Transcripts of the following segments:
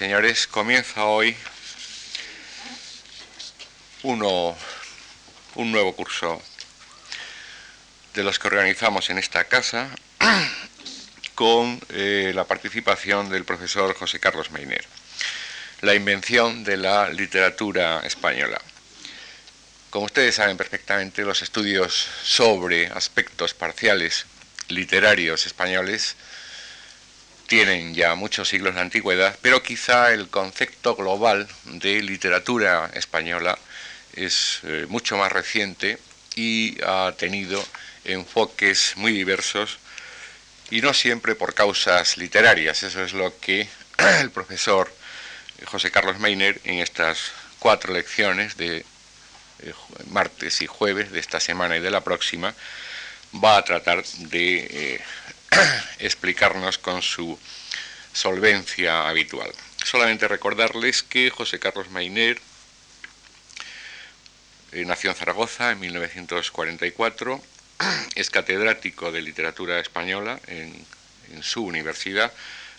señores, comienza hoy uno, un nuevo curso de los que organizamos en esta casa con eh, la participación del profesor José Carlos Meiner. La invención de la literatura española. Como ustedes saben perfectamente, los estudios sobre aspectos parciales literarios españoles tienen ya muchos siglos de antigüedad, pero quizá el concepto global de literatura española es eh, mucho más reciente y ha tenido enfoques muy diversos y no siempre por causas literarias. Eso es lo que el profesor José Carlos Meiner en estas cuatro lecciones de eh, martes y jueves de esta semana y de la próxima va a tratar de eh, explicarnos con su solvencia habitual. Solamente recordarles que José Carlos Mainer eh, nació en Zaragoza en 1944, es catedrático de literatura española en, su universidad,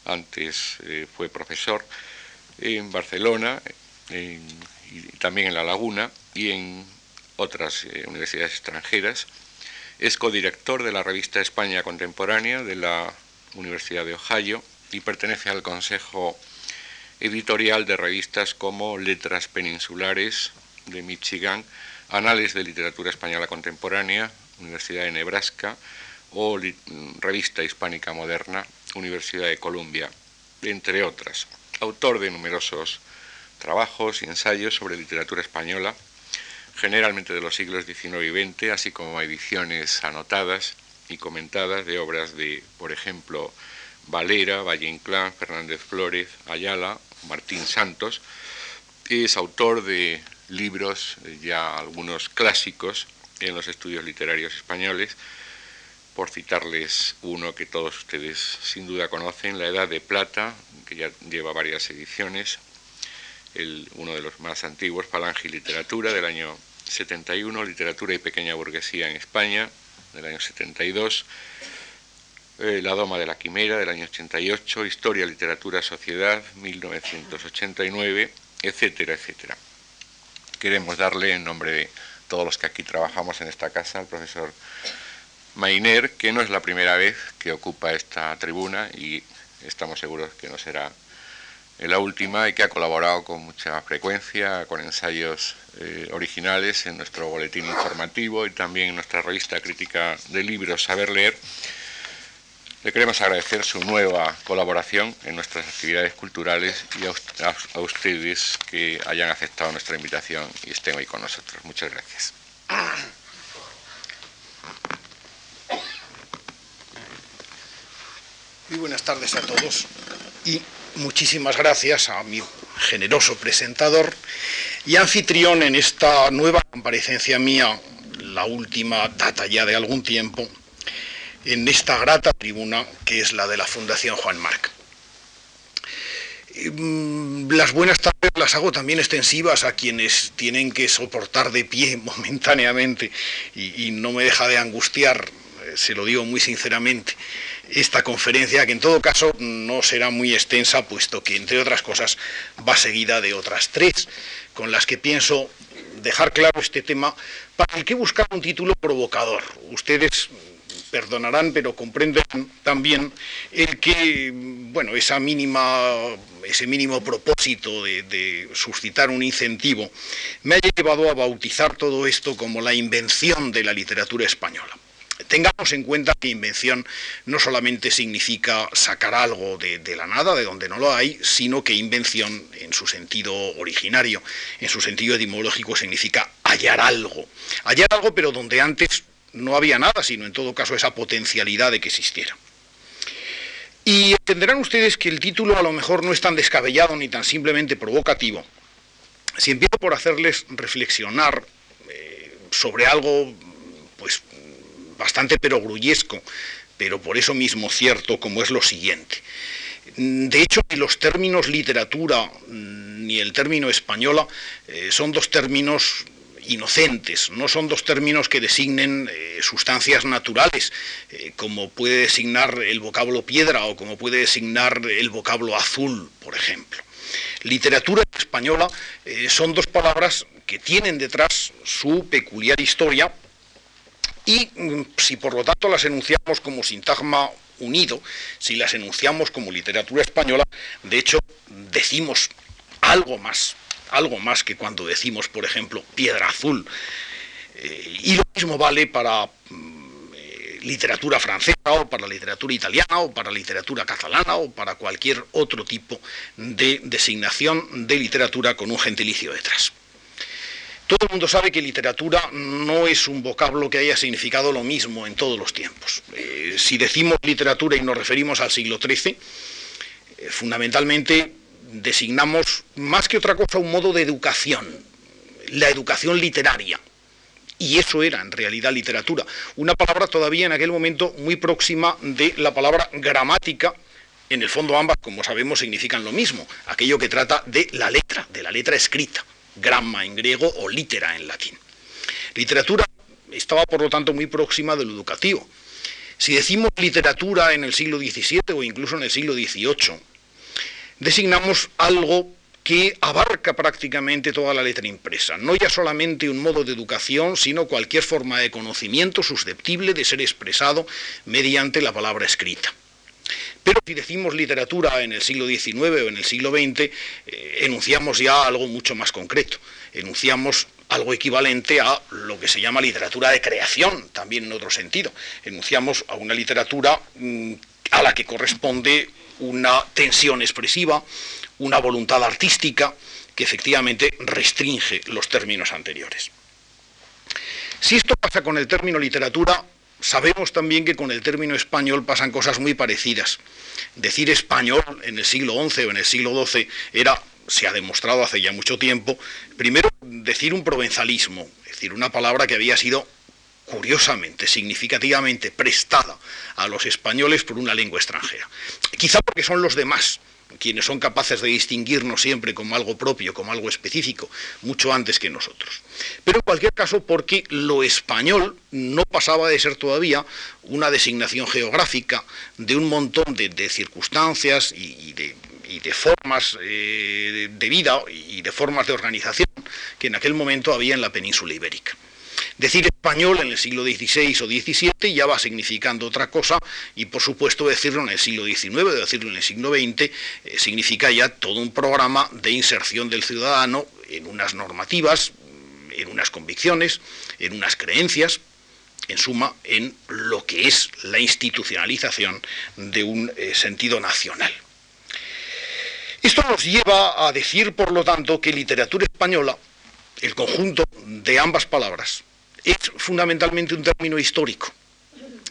antes eh, fue profesor en Barcelona y también en La Laguna y en otras universidades extranjeras es codirector de la revista España Contemporánea de la Universidad de Ohio y pertenece al consejo editorial de revistas como Letras Peninsulares de Michigan, Anales de Literatura Española Contemporánea, Universidad de Nebraska, o Revista Hispánica Moderna, Universidad de Columbia, entre otras. Autor de numerosos trabajos y ensayos sobre literatura española, generalmente de los siglos XIX y XX, así como ediciones anotadas y comentadas de obras de, por ejemplo, Valera, Valle Inclán, Fernández Flores, Ayala, Martín Santos. Es autor de libros, eh, ya algunos clásicos, en los estudios literarios españoles, por citarles uno que todos ustedes sin duda conocen, La Edad de Plata, que ya lleva varias ediciones, uno de los más antiguos, Falange y Literatura, del año 71, Literatura y Pequeña Burguesía en España, del año 72, eh, La Doma de la Quimera, del año 88, Historia, Literatura, Sociedad, 1989, etcétera, etcétera. Queremos darle, en nombre de todos los que aquí trabajamos en esta casa, al profesor Mainer, que no es la primera vez que ocupa esta tribuna y estamos seguros que no será la última y que ha colaborado con mucha frecuencia con ensayos eh, originales en nuestro boletín informativo y también en nuestra revista crítica de libros Saber Leer. Le queremos agradecer su nueva colaboración en nuestras actividades culturales y a, a ustedes que hayan aceptado nuestra invitación y estén hoy con nosotros. Muchas gracias. Muy buenas tardes a todos y muchísimas gracias a mi generoso presentador y anfitrión en esta nueva comparecencia mía, la última data ya de algún tiempo, en esta grata tribuna que es la de la Fundación Juan Marc. Mm, las buenas tardes las hago también extensivas a quienes tienen que soportar de pie momentáneamente y, y no me deja de angustiar, se lo digo muy sinceramente, esta conferencia, que en todo caso no será muy extensa, puesto que, entre otras cosas, va seguida de otras tres, con las que pienso dejar claro este tema, para el que buscar un título provocador. Ustedes perdonarán, pero comprenden también el que, bueno, esa mínima, ese mínimo propósito de, de, suscitar un incentivo me haya llevado a bautizar todo esto como la invención de la literatura española. Tengamos en cuenta que invención no solamente significa sacar algo de, la nada, de donde no lo hay, sino que invención en su sentido originario, en su sentido etimológico, significa hallar algo. Hallar algo pero donde antes no había nada, sino en todo caso esa potencialidad de que existiera. Y entenderán ustedes que el título a lo mejor no es tan descabellado ni tan simplemente provocativo. Si empiezo por hacerles reflexionar eh, sobre algo pues bastante perogrullesco, pero por eso mismo cierto como es lo siguiente. De hecho, ni los términos literatura ni el término española eh, son dos términos inocentes, no son dos términos que designen eh, sustancias naturales, eh, como puede designar el vocablo piedra o como puede designar el vocablo azul, por ejemplo. Literatura española son dos palabras que tienen detrás su peculiar historia y mm, si por lo tanto las enunciamos como sintagma unido, si las enunciamos como literatura española, de hecho decimos algo más, algo más que cuando decimos, por ejemplo, piedra azul. Eh, y lo mismo vale para mm, eh, literatura francesa o para literatura italiana o para literatura catalana o para cualquier otro tipo de designación de literatura con un gentilicio detrás. Todo el mundo sabe que literatura no es un vocablo que haya significado lo mismo en todos los tiempos. Eh, si decimos literatura y nos referimos al siglo XIII, eh, fundamentalmente designamos más que otra cosa un modo de educación, la educación literaria. Y eso era en realidad literatura. Una palabra todavía en aquel momento muy próxima de la palabra gramática. En el fondo ambas, como sabemos, significan lo mismo. Aquello que trata de la letra, de la letra escrita gramma en griego o litera en latín. Literatura estaba, por lo tanto, muy próxima de lo educativo. Si decimos literatura en el siglo XVII o incluso en el siglo XVIII, designamos algo que abarca prácticamente toda la letra impresa, no ya solamente un modo de educación, sino cualquier forma de conocimiento susceptible de ser expresado mediante la palabra escrita. Pero si decimos literatura en el siglo XIX o en el siglo XX, eh, enunciamos ya algo mucho más concreto. Enunciamos algo equivalente a lo que se llama literatura de creación, también en otro sentido. Enunciamos a una literatura mm, a la que corresponde una tensión expresiva, una voluntad artística que efectivamente restringe los términos anteriores. Si esto pasa con el término literatura, Sabemos también que con el término español pasan cosas muy parecidas. Decir español en el siglo XI o en el siglo XII era, se ha demostrado hace ya mucho tiempo, primero decir un provenzalismo, es decir, una palabra que había sido curiosamente, significativamente prestada a los españoles por una lengua extranjera. Quizá porque son los demás quienes son capaces de distinguirnos siempre como algo propio, como algo específico, mucho antes que nosotros. Pero en cualquier caso, porque lo español no pasaba de ser todavía una designación geográfica de un montón de, circunstancias y, de, formas eh, de vida y de formas de organización que en aquel momento había en la península ibérica. Decir español en el siglo XVI o XVII ya va significando otra cosa y por supuesto decirlo en el siglo XIX o decirlo en el siglo XX eh, significa ya todo un programa de inserción del ciudadano en unas normativas, en unas convicciones, en unas creencias, en suma, en lo que es la institucionalización de un eh, sentido nacional. Esto nos lleva a decir, por lo tanto, que literatura española, el conjunto de ambas palabras, es fundamentalmente un término histórico.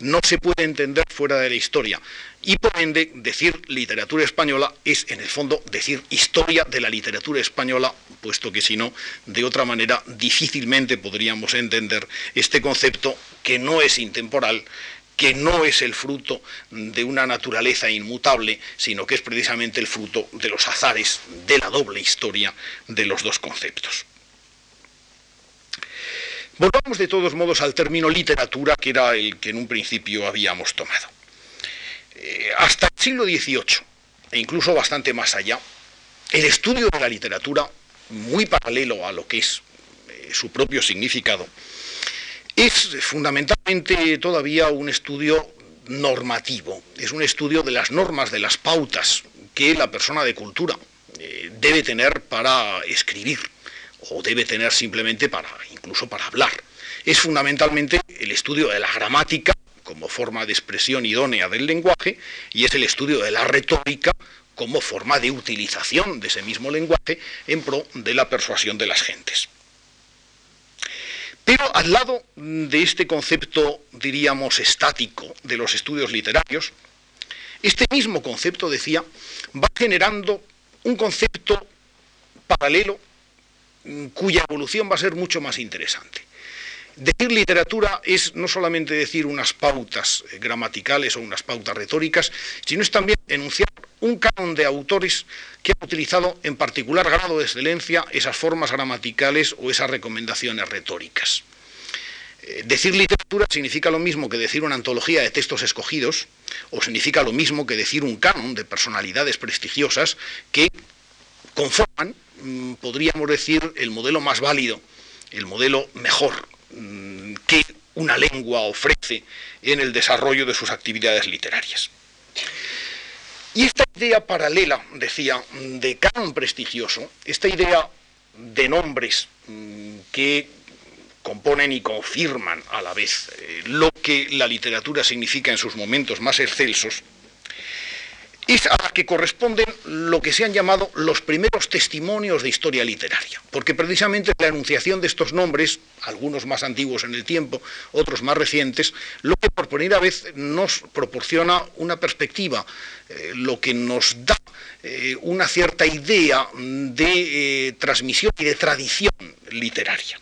No se puede entender fuera de la historia. Y por ende, decir literatura española es, en el fondo, decir historia de la literatura española, puesto que si no, de otra manera, difícilmente podríamos entender este concepto que no es intemporal, que no es el fruto de una naturaleza inmutable, sino que es precisamente el fruto de los azares de la doble historia de los dos conceptos. Volvamos de todos modos al término literatura, que era el que en un principio habíamos tomado. Eh, hasta el siglo XVIII, e incluso bastante más allá, el estudio de la literatura, muy paralelo a lo que es eh, su propio significado, es fundamentalmente todavía un estudio normativo, es un estudio de las normas, de las pautas que la persona de cultura eh, debe tener para escribir o debe tener simplemente para, incluso para hablar. Es fundamentalmente el estudio de la gramática como forma de expresión idónea del lenguaje y es el estudio de la retórica como forma de utilización de ese mismo lenguaje en pro de la persuasión de las gentes. Pero al lado de este concepto, diríamos, estático de los estudios literarios, este mismo concepto, decía, va generando un concepto paralelo cuya evolución va a ser mucho más interesante. Decir literatura es no solamente decir unas pautas eh, gramaticales o unas pautas retóricas, sino es también enunciar un canon de autores que han utilizado en particular grado de excelencia esas formas gramaticales o esas recomendaciones retóricas. Eh, decir literatura significa lo mismo que decir una antología de textos escogidos, o significa lo mismo que decir un canon de personalidades prestigiosas que conforman, mm, podríamos decir, el modelo más válido, el modelo mejor mm, que una lengua ofrece en el desarrollo de sus actividades literarias. Y esta idea paralela, decía, de canon prestigioso, esta idea de nombres mm, que componen y confirman a la vez eh, lo que la literatura significa en sus momentos más excelsos, es a la que corresponden lo que se han llamado los primeros testimonios de historia literaria, porque precisamente la enunciación de estos nombres, algunos más antiguos en el tiempo, otros más recientes, lo que por primera vez nos proporciona una perspectiva, eh, lo que nos da eh, una cierta idea de eh, transmisión y de tradición literaria.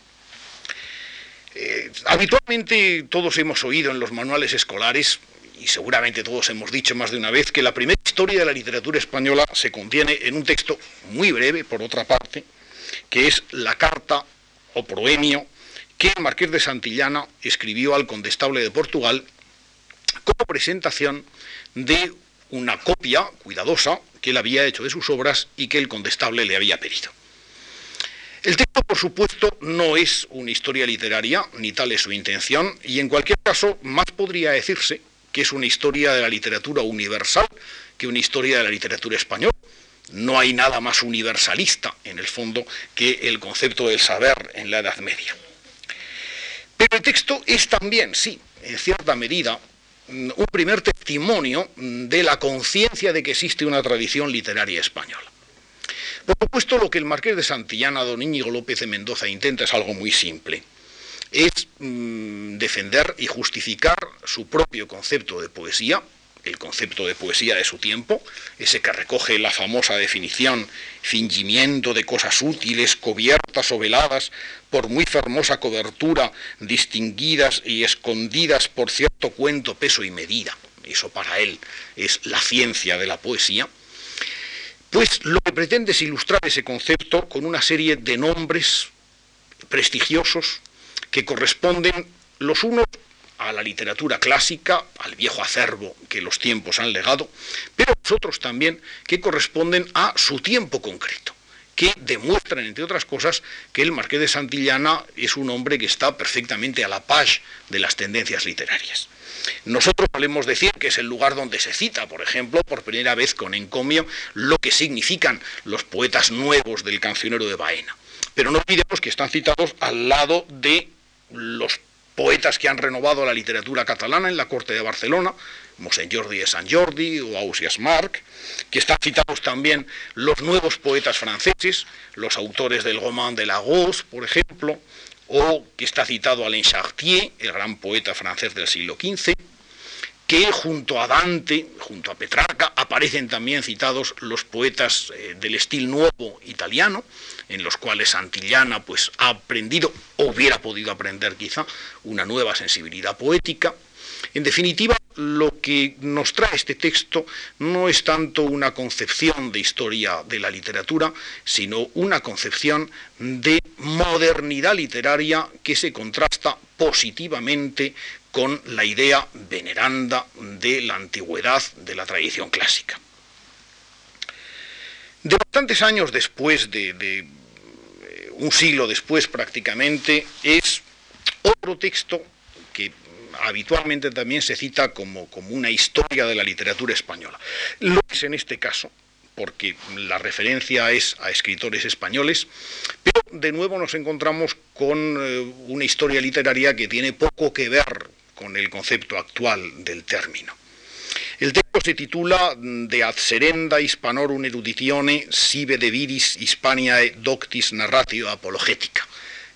habitualmente todos hemos oído en los manuales escolares y seguramente todos hemos dicho más de una vez que la primera historia de la literatura española se contiene en un texto muy breve, por otra parte, que es la carta o proemio que el marqués de Santillana escribió al condestable de Portugal como presentación de una copia cuidadosa que él había hecho de sus obras y que el condestable le había pedido. El texto, por supuesto, no es una historia literaria, ni tal es su intención, y en cualquier caso, más podría decirse que es una historia de la literatura universal que una historia de la literatura española. No hay nada más universalista, en el fondo, que el concepto del saber en la Edad Media. Pero el texto es también, sí, en cierta medida, un primer testimonio de la conciencia de que existe una tradición literaria española. Por supuesto, lo que el marqués de Santillana, don Íñigo López de Mendoza, intenta es algo muy simple es mm, defender y justificar su propio concepto de poesía, el concepto de poesía de su tiempo, ese que recoge la famosa definición fingimiento de cosas útiles, cubiertas o veladas por muy fermosa cobertura, distinguidas y escondidas por cierto cuento, peso y medida. Eso para él es la ciencia de la poesía. Pues lo que pretende es ilustrar ese concepto con una serie de nombres prestigiosos, que corresponden los unos a la literatura clásica, al viejo acervo que los tiempos han legado, pero otros también que corresponden a su tiempo concreto, que demuestran, entre otras cosas, que el marqués de Santillana es un hombre que está perfectamente a la paz de las tendencias literarias. Nosotros podemos decir que es el lugar donde se cita, por ejemplo, por primera vez con encomio, lo que significan los poetas nuevos del cancionero de Baena. Pero no olvidemos que están citados al lado de los poetas que han renovado la literatura catalana en la corte de Barcelona, Mosén Jordi de San Jordi o Ausias Marc, que están citados también los nuevos poetas franceses, los autores del Roman de Lagos, por ejemplo, o que está citado Alain Chartier, el gran poeta francés del siglo XV, que junto a Dante, junto a Petrarca, aparecen también citados los poetas eh, del estilo nuevo italiano, en los cuales Santillana pues, ha aprendido, o hubiera podido aprender quizá, una nueva sensibilidad poética. En definitiva, lo que nos trae este texto no es tanto una concepción de historia de la literatura, sino una concepción de modernidad literaria que se contrasta positivamente con la idea veneranda de la antigüedad de la tradición clásica. De bastantes años después de un siglo después prácticamente, es otro texto que habitualmente también se cita como, como una historia de la literatura española. Lo es en este caso, porque la referencia es a escritores españoles, pero de nuevo nos encontramos con eh, una historia literaria que tiene poco que ver con el concepto actual del término. El texto se titula De ad serenda hispanorum eruditione sive de viris hispaniae doctis narratio apologetica,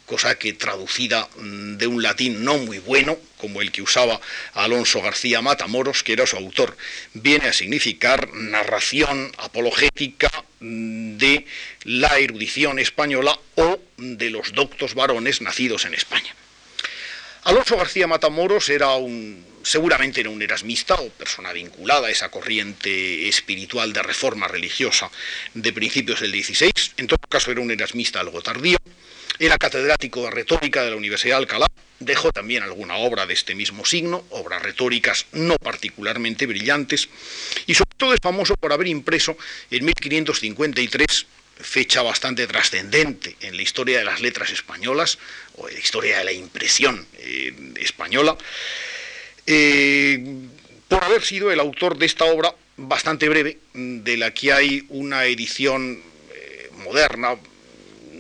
cosa que traducida de un latín no muy bueno, como el que usaba Alonso García Matamoros, que era su autor, viene a significar narración apologética de la erudición española o de los doctos varones nacidos en España. Alonso García Matamoros era un seguramente era un erasmista o persona vinculada a esa corriente espiritual de reforma religiosa de principios del XVI, en todo caso era un erasmista algo tardío, era catedrático de retórica de la Universidad de Alcalá, dejó también alguna obra de este mismo signo, obras retóricas no particularmente brillantes, y sobre todo es famoso por haber impreso en 1553 fecha bastante trascendente en la historia de las letras españolas o en la historia de la impresión eh, española, eh, por haber sido el autor de esta obra bastante breve, de la que hay una edición eh, moderna,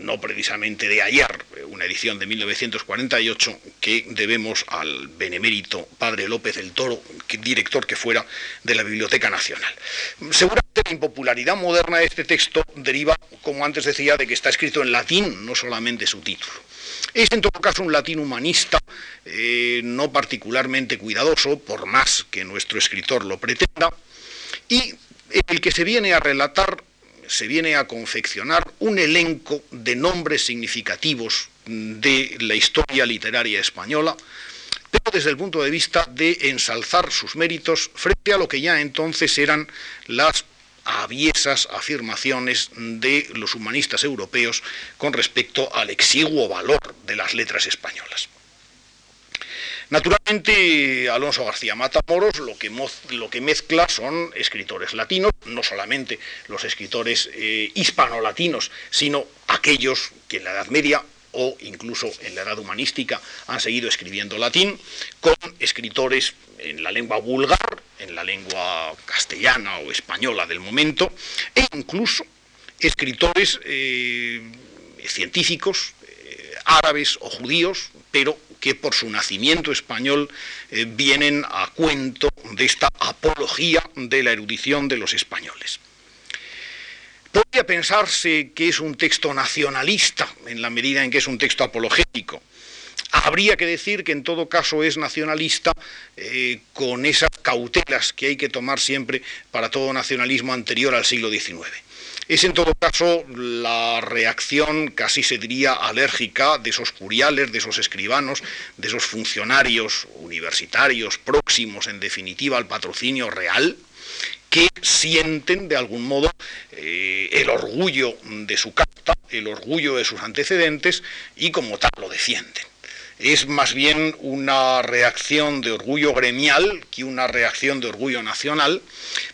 no precisamente de ayer, una edición de 1948 que debemos al benemérito padre López del Toro, director que fuera de la Biblioteca Nacional. Seguramente la impopularidad moderna de este texto deriva, como antes decía, de que está escrito en latín, no solamente su título. Es en todo caso un latín humanista, eh, no particularmente cuidadoso, por más que nuestro escritor lo pretenda, y el que se viene a relatar se viene a confeccionar un elenco de nombres significativos de la historia literaria española, pero desde el punto de vista de ensalzar sus méritos frente a lo que ya entonces eran las aviesas afirmaciones de los humanistas europeos con respecto al exiguo valor de las letras españolas. Naturalmente, Alonso García Matamoros lo que, lo que mezcla son escritores latinos, no solamente los escritores eh, hispano-latinos, sino aquellos que en la Edad Media o incluso en la edad humanística han seguido escribiendo latín, con escritores en la lengua vulgar, en la lengua castellana o española del momento, e incluso escritores eh, científicos, eh, árabes o judíos, pero que por su nacimiento español eh, vienen a cuento de esta apología de la erudición de los españoles. Podría pensarse que es un texto nacionalista en la medida en que es un texto apologético. Habría que decir que en todo caso es nacionalista eh, con esas cautelas que hay que tomar siempre para todo nacionalismo anterior al siglo XIX. Es en todo caso la reacción, casi se diría alérgica, de esos curiales, de esos escribanos, de esos funcionarios universitarios próximos, en definitiva, al patrocinio real, que sienten de algún modo eh, el orgullo de su carta, el orgullo de sus antecedentes y como tal lo defienden es más bien una reacción de orgullo gremial que una reacción de orgullo nacional,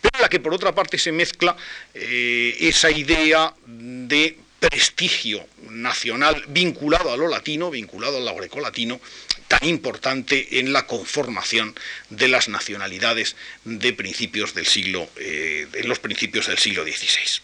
pero en la que por otra parte se mezcla eh, esa idea de prestigio nacional vinculado a lo latino, vinculado al grecolatino, tan importante en la conformación de las nacionalidades de principios del siglo, eh, en los principios del siglo XVI.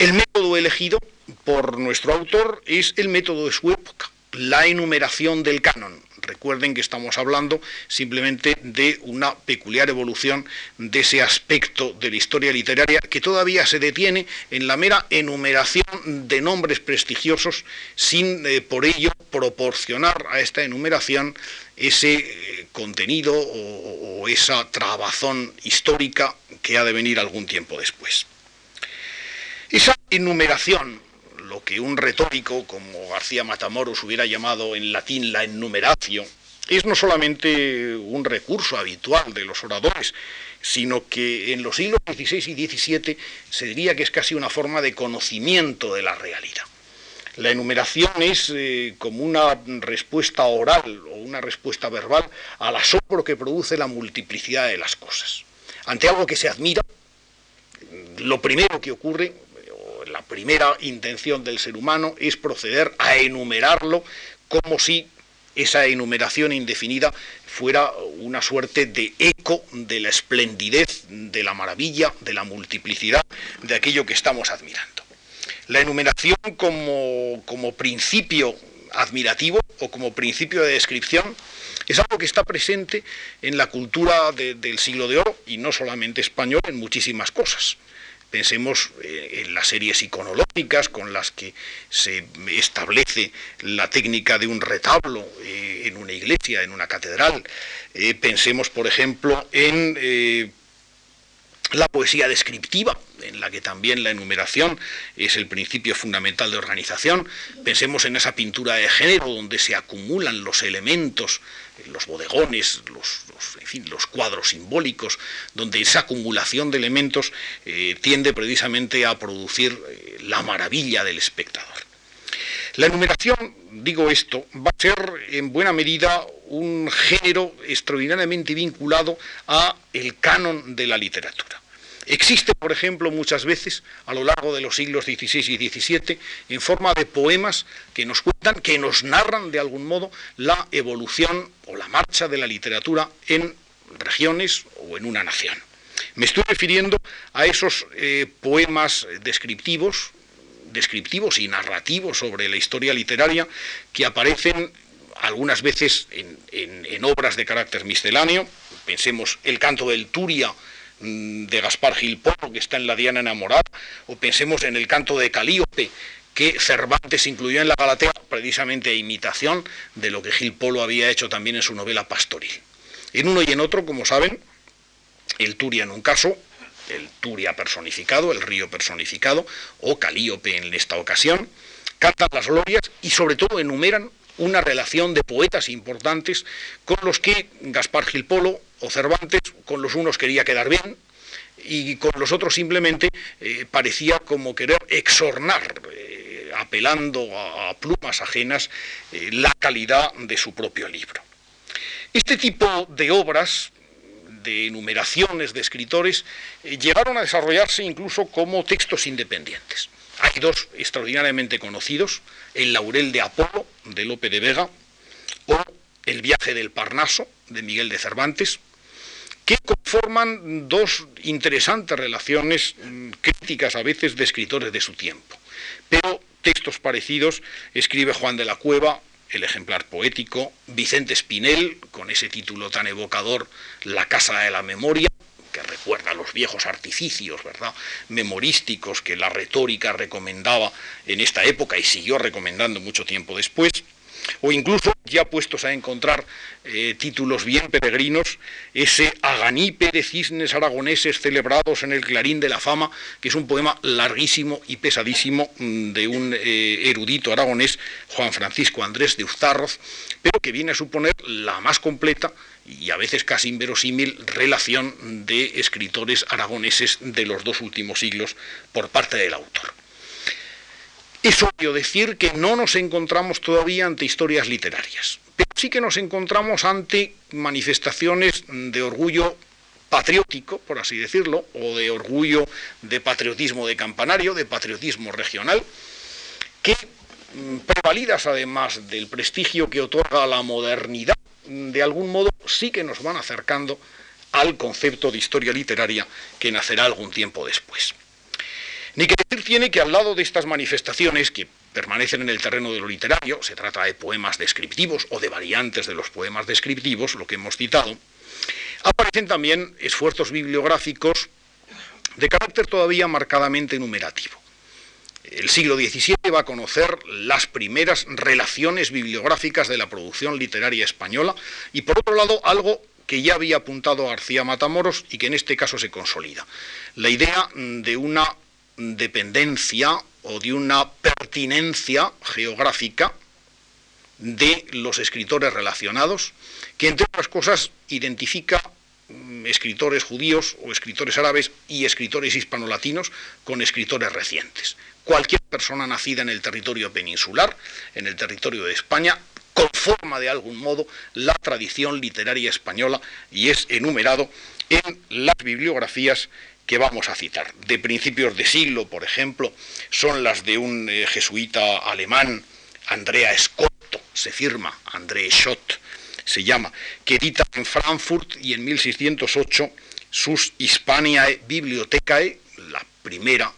El método elegido por nuestro autor es el método de su época la enumeración del canon. Recuerden que estamos hablando simplemente de una peculiar evolución de ese aspecto de la historia literaria que todavía se detiene en la mera enumeración de nombres prestigiosos sin eh, por ello proporcionar a esta enumeración ese eh, contenido o esa trabazón histórica que ha de venir algún tiempo después. Esa enumeración lo que un retórico como García Matamoros hubiera llamado en latín la enumeratio, es no solamente un recurso habitual de los oradores, sino que en los siglos XVI y XVII se diría que es casi una forma de conocimiento de la realidad. La enumeración es eh, como una respuesta oral o una respuesta verbal al asombro que produce la multiplicidad de las cosas. Ante algo que se admira, lo primero que ocurre la primera intención del ser humano es proceder a enumerarlo como si esa enumeración indefinida fuera una suerte de eco de la esplendidez, de la maravilla, de la multiplicidad de aquello que estamos admirando. La enumeración como, como principio admirativo o como principio de descripción es algo que está presente en la cultura del siglo de oro y no solamente español, en muchísimas cosas. Pensemos eh, en las series iconológicas con las que se establece la técnica de un retablo eh, en una iglesia, en una catedral. Eh, pensemos, por ejemplo, en la poesía descriptiva, en la que también la enumeración es el principio fundamental de organización. Pensemos en esa pintura de género donde se acumulan los elementos, los bodegones, los, los cuadros simbólicos, donde esa acumulación de elementos eh, tiende precisamente a producir eh, la maravilla del espectador. La enumeración, digo esto, va a ser en buena medida un género extraordinariamente vinculado a el canon de la literatura. Existe, por ejemplo, muchas veces a lo largo de los siglos XVI y XVII en forma de poemas que nos cuentan, que nos narran de algún modo la evolución o la marcha de la literatura en regiones o en una nación. Me estoy refiriendo a esos eh, poemas descriptivos, descriptivos y narrativos sobre la historia literaria que aparecen algunas veces en, en obras de carácter misceláneo. Pensemos el canto del Turia de Gaspar Gil Polo, que está en La Diana enamorada, o pensemos en el canto de Calíope, que Cervantes incluyó en la Galatea precisamente a imitación de lo que Gil Polo había hecho también en su novela Pastoril. En uno y en otro, como saben, el Turia en un caso, el Turia personificado, el río personificado, o Calíope en esta ocasión, cantan las glorias y sobre todo enumeran una relación de poetas importantes con los que Gaspar Gil Polo o Cervantes, con los unos quería quedar bien y con los otros simplemente eh, parecía como querer exornar, eh, apelando a, plumas ajenas, eh, la calidad de su propio libro. Este tipo de obras, de enumeraciones de escritores, llegaron a desarrollarse incluso como textos independientes. Hay dos extraordinariamente conocidos, El laurel de Apolo, de Lope de Vega, o El viaje del Parnaso, de Miguel de Cervantes, que conforman dos interesantes relaciones mm, críticas a veces de escritores de su tiempo. Pero textos parecidos escribe Juan de la Cueva, el ejemplar poético, Vicente Espinel, con ese título tan evocador, La Casa de la Memoria, que recuerda los viejos artificios, ¿verdad?, memorísticos que la retórica recomendaba en esta época y siguió recomendando mucho tiempo después, o incluso ya puestos a encontrar eh, títulos bien peregrinos, ese aganipe de cisnes aragoneses celebrados en el Clarín de la Fama, que es un poema larguísimo y pesadísimo mm, de un eh, erudito aragonés, Juan Francisco Andrés de Uztarroz, pero que viene a suponer la más completa y a veces casi inverosímil relación de escritores aragoneses de los dos últimos siglos por parte del autor. Es obvio decir que no nos encontramos todavía ante historias literarias, pero sí que nos encontramos ante manifestaciones de orgullo patriótico, por así decirlo, o de orgullo de patriotismo de campanario, de patriotismo regional, que mm, prevalidas además del prestigio que otorga la modernidad, de algún modo sí que nos van acercando al concepto de historia literaria que nacerá algún tiempo después. Ni que decir tiene que al lado de estas manifestaciones que permanecen en el terreno de lo literario, se trata de poemas descriptivos o de variantes de los poemas descriptivos, lo que hemos citado, aparecen también esfuerzos bibliográficos de carácter todavía marcadamente numerativo. El siglo XVII va a conocer las primeras relaciones bibliográficas de la producción literaria española y por otro lado algo que ya había apuntado García Matamoros y que en este caso se consolida, la idea de una dependencia o de una pertinencia geográfica de los escritores relacionados, que entre otras cosas identifica mm, escritores judíos o escritores árabes y escritores hispanolatinos con escritores recientes. Cualquier persona nacida en el territorio peninsular, en el territorio de España, conforma de algún modo la tradición literaria española y es enumerado en las bibliografías que vamos a citar, de principios de siglo, por ejemplo, son las de un eh, jesuita alemán, Andrea Scotto, se firma, André Schott se llama, que edita en Frankfurt y en 1608 sus Hispaniae Bibliothecae, la primera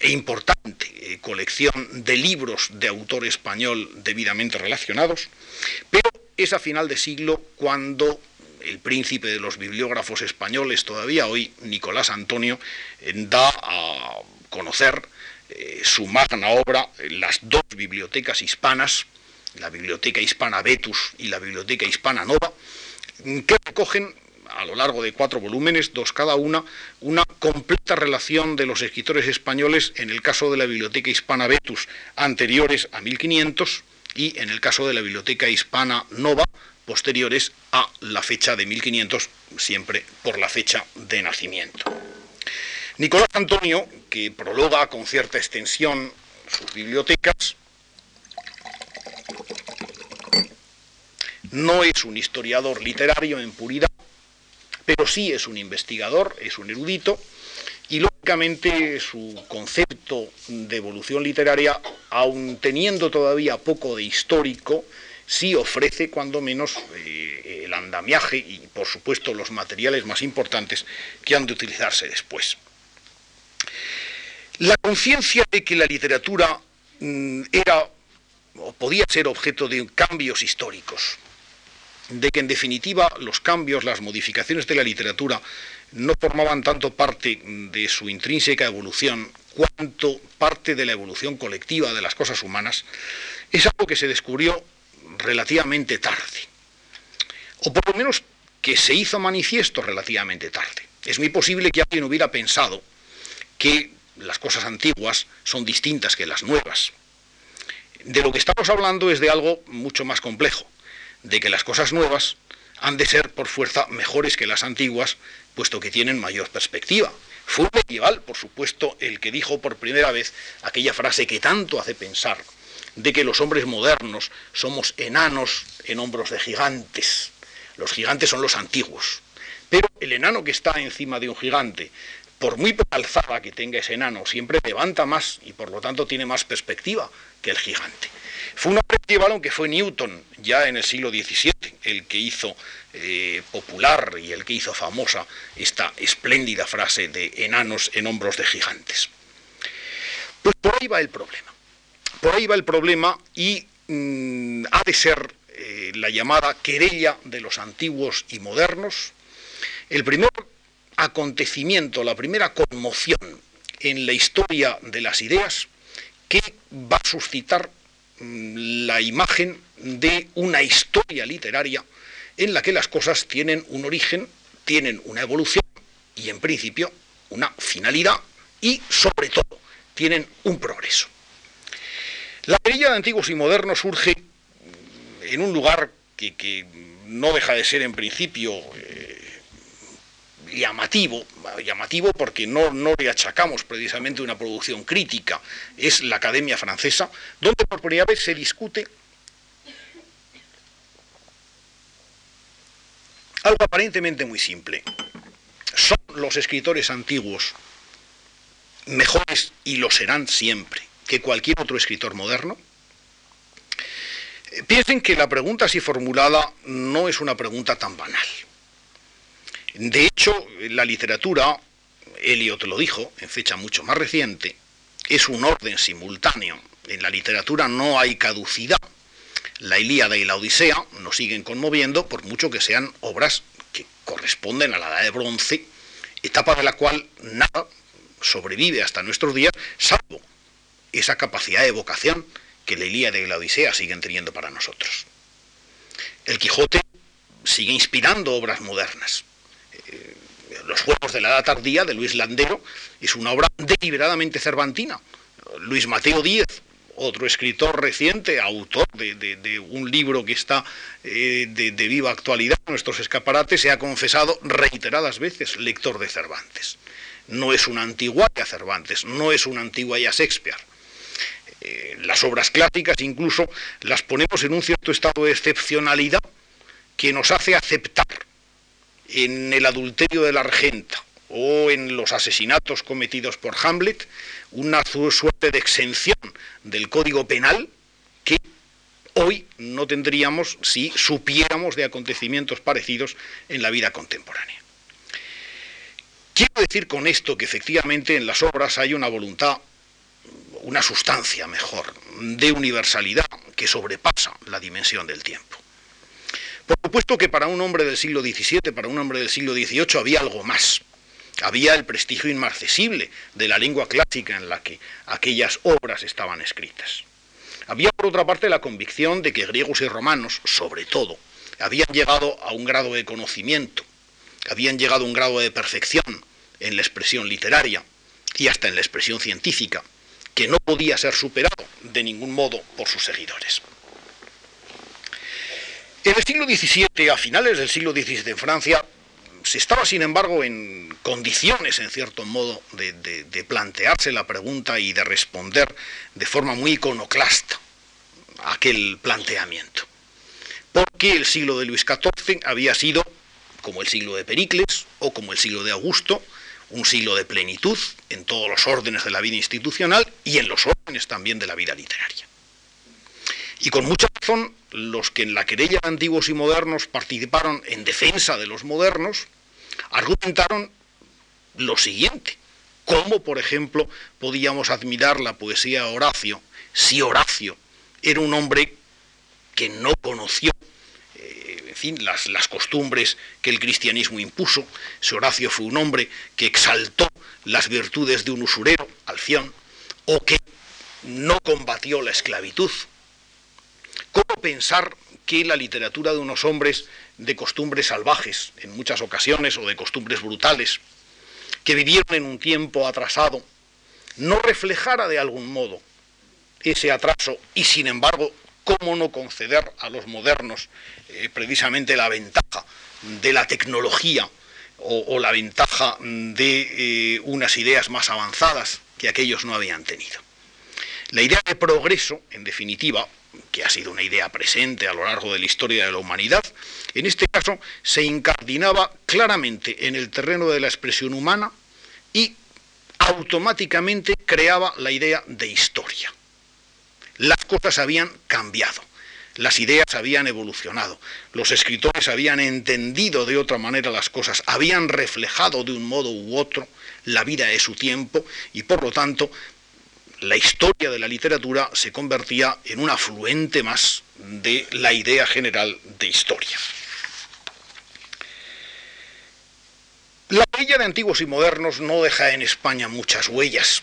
e importante eh, colección de libros de autor español debidamente relacionados, pero es a final de siglo cuando el príncipe de los bibliógrafos españoles todavía hoy, Nicolás Antonio, eh, da a conocer eh, su magna obra, las dos bibliotecas hispanas, la Biblioteca Hispana Vetus y la Biblioteca Hispana Nova, que recogen a lo largo de cuatro volúmenes, dos cada una, una completa relación de los escritores españoles en el caso de la Biblioteca Hispana Vetus anteriores a 1500 y en el caso de la Biblioteca Hispana Nova posteriores a la fecha de 1500, siempre por la fecha de nacimiento. Nicolás Antonio, que prologa con cierta extensión sus bibliotecas, no es un historiador literario en puridad, pero sí es un investigador, es un erudito, Lógicamente, su concepto de evolución literaria, aun teniendo todavía poco de histórico, sí ofrece cuando menos eh, el andamiaje y, por supuesto, los materiales más importantes que han de utilizarse después. La conciencia de que la literatura mm, era o podía ser objeto de cambios históricos, de que en definitiva los cambios, las modificaciones de la literatura no formaban tanto parte de su intrínseca evolución cuanto parte de la evolución colectiva de las cosas humanas, es algo que se descubrió relativamente tarde, o por lo menos que se hizo manifiesto relativamente tarde. Es muy posible que alguien hubiera pensado que las cosas antiguas son distintas que las nuevas. De lo que estamos hablando es de algo mucho más complejo, de que las cosas nuevas han de ser por fuerza mejores que las antiguas, puesto que tienen mayor perspectiva. Fue medieval, por supuesto, el que dijo por primera vez aquella frase que tanto hace pensar, de que los hombres modernos somos enanos en hombros de gigantes. Los gigantes son los antiguos. Pero el enano que está encima de un gigante, por muy alzada que tenga ese enano, siempre levanta más y por lo tanto tiene más perspectiva que el gigante. Fue un hombre aunque fue Newton, ya en el siglo XVII, el que hizo eh, popular y el que hizo famosa esta espléndida frase de enanos en hombros de gigantes. Pues por ahí va el problema. Por ahí va el problema y mm, ha de ser eh, la llamada querella de los antiguos y modernos el primer acontecimiento, la primera conmoción en la historia de las ideas que va a suscitar mm, la imagen de una historia literaria en la que las cosas tienen un origen, tienen una evolución y en principio una finalidad y sobre todo tienen un progreso. La perilla de antiguos y modernos surge en un lugar que, no deja de ser en principio eh, llamativo, llamativo porque no, no le achacamos precisamente una producción crítica, es la Academia Francesa, donde por primera vez se discute algo aparentemente muy simple. ¿Son los escritores antiguos mejores y lo serán siempre que cualquier otro escritor moderno? Piensen que la pregunta así formulada no es una pregunta tan banal. De hecho, la literatura, Eliot lo dijo en fecha mucho más reciente, es un orden simultáneo. En la literatura no hay caducidad. La Ilíada y la Odisea nos siguen conmoviendo por mucho que sean obras que corresponden a la edad de bronce, etapa de la cual nada sobrevive hasta nuestros días, salvo esa capacidad de evocación que la Ilíada y la Odisea siguen teniendo para nosotros. El Quijote sigue inspirando obras modernas. Eh, los Juegos de la Edad Tardía de Luis Landero es una obra deliberadamente cervantina. Luis Mateo Díez, otro escritor reciente, autor de, un libro que está eh, de, viva actualidad nuestros escaparates, se ha confesado reiteradas veces lector de Cervantes. No es una antigua a Cervantes, no es una antigua a Shakespeare eh, las obras clásicas incluso las ponemos en un cierto estado de excepcionalidad que nos hace aceptar en el adulterio de la regenta o en los asesinatos cometidos por Hamlet una suerte de exención del código penal que hoy no tendríamos si supiéramos de acontecimientos parecidos en la vida contemporánea. Quiero decir con esto que efectivamente en las obras hay una voluntad una sustancia mejor de universalidad que sobrepasa la dimensión del tiempo. Por supuesto que para un hombre del siglo XVII, para un hombre del siglo XVIII había algo más. Había el prestigio inmarcesible de la lengua clásica en la que aquellas obras estaban escritas. Había por otra parte la convicción de que griegos y romanos, sobre todo, habían llegado a un grado de conocimiento, habían llegado a un grado de perfección en la expresión literaria y hasta en la expresión científica, que no podía ser superado de ningún modo por sus seguidores. En el siglo XVII, a finales del siglo XVII en Francia, se estaba, sin embargo, en condiciones, en cierto modo, de, plantearse la pregunta y de responder de forma muy iconoclasta aquel planteamiento. Porque el siglo de Luis XIV había sido, como el siglo de Pericles o como el siglo de Augusto, un siglo de plenitud en todos los órdenes de la vida institucional y en los órdenes también de la vida literaria. Y con mucha razón, los que en la querella de antiguos y modernos participaron en defensa de los modernos, argumentaron lo siguiente. ¿Cómo, por ejemplo, podíamos admirar la poesía de Horacio si Horacio era un hombre que no conoció en fin, las, costumbres que el cristianismo impuso. Si Horacio fue un hombre que exaltó las virtudes de un usurero, Alción, o que no combatió la esclavitud. ¿Cómo pensar que la literatura de unos hombres de costumbres salvajes, en muchas ocasiones, o de costumbres brutales, que vivieron en un tiempo atrasado, no reflejara de algún modo ese atraso y sin embargo, cómo no conceder a los modernos eh, precisamente la ventaja de la tecnología o, la ventaja de eh, unas ideas más avanzadas que aquellos no habían tenido. La idea de progreso, en definitiva, que ha sido una idea presente a lo largo de la historia de la humanidad, en este caso se incardinaba claramente en el terreno de la expresión humana y automáticamente creaba la idea de historia. Las cosas habían cambiado, las ideas habían evolucionado, los escritores habían entendido de otra manera las cosas, habían reflejado de un modo u otro la vida de su tiempo y por lo tanto la historia de la literatura se convertía en un afluente más de la idea general de historia. La huella de antiguos y modernos no deja en España muchas huellas.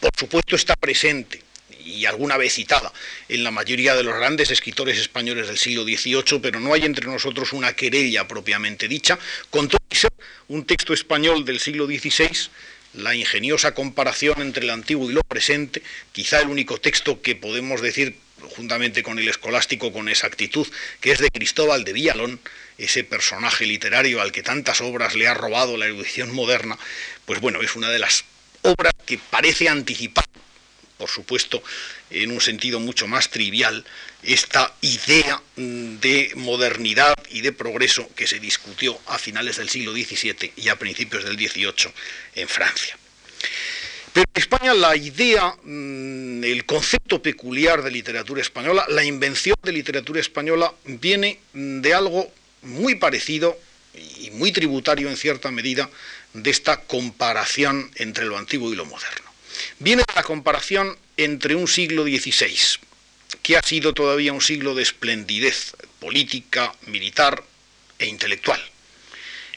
Por supuesto está presente y alguna vez citada en la mayoría de los grandes escritores españoles del siglo XVIII, pero no hay entre nosotros una querella propiamente dicha, con todo un texto español del siglo XVI la ingeniosa comparación entre el antiguo y lo presente, quizá el único texto que podemos decir juntamente con el escolástico con exactitud, que es de Cristóbal de Villalón, ese personaje literario al que tantas obras le ha robado la erudición moderna, pues bueno, es una de las obras que parece anticipar, por supuesto, en un sentido mucho más trivial, esta idea de modernidad y de progreso que se discutió a finales del siglo XVII y a principios del XVIII en Francia. Pero en España la idea, mm, el concepto peculiar de literatura española, la invención de literatura española viene de algo muy parecido y muy tributario en cierta medida de esta comparación entre lo antiguo y lo moderno. Viene la comparación entre un siglo XVI, que ha sido todavía un siglo de esplendidez política, militar e intelectual,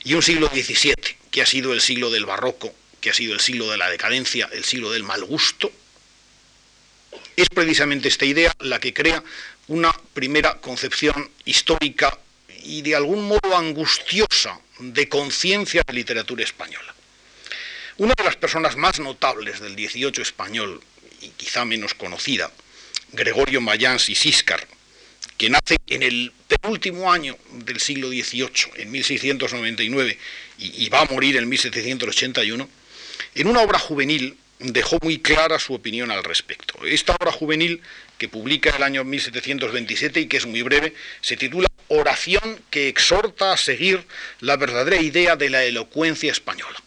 y un siglo XVII, que ha sido el siglo del barroco, que ha sido el siglo de la decadencia, el siglo del mal gusto, es precisamente esta idea la que crea una primera concepción histórica y de algún modo angustiosa de conciencia de literatura española. Una de las personas más notables del 18 español, y quizá menos conocida, Gregorio Mayans y Siscar, que nace en el penúltimo año del siglo XVIII, en 1699, y, y va a morir en 1781, en una obra juvenil dejó muy clara su opinión al respecto. Esta obra juvenil, que publica el año 1727 y que es muy breve, se titula Oración que exhorta a seguir la verdadera idea de la elocuencia española.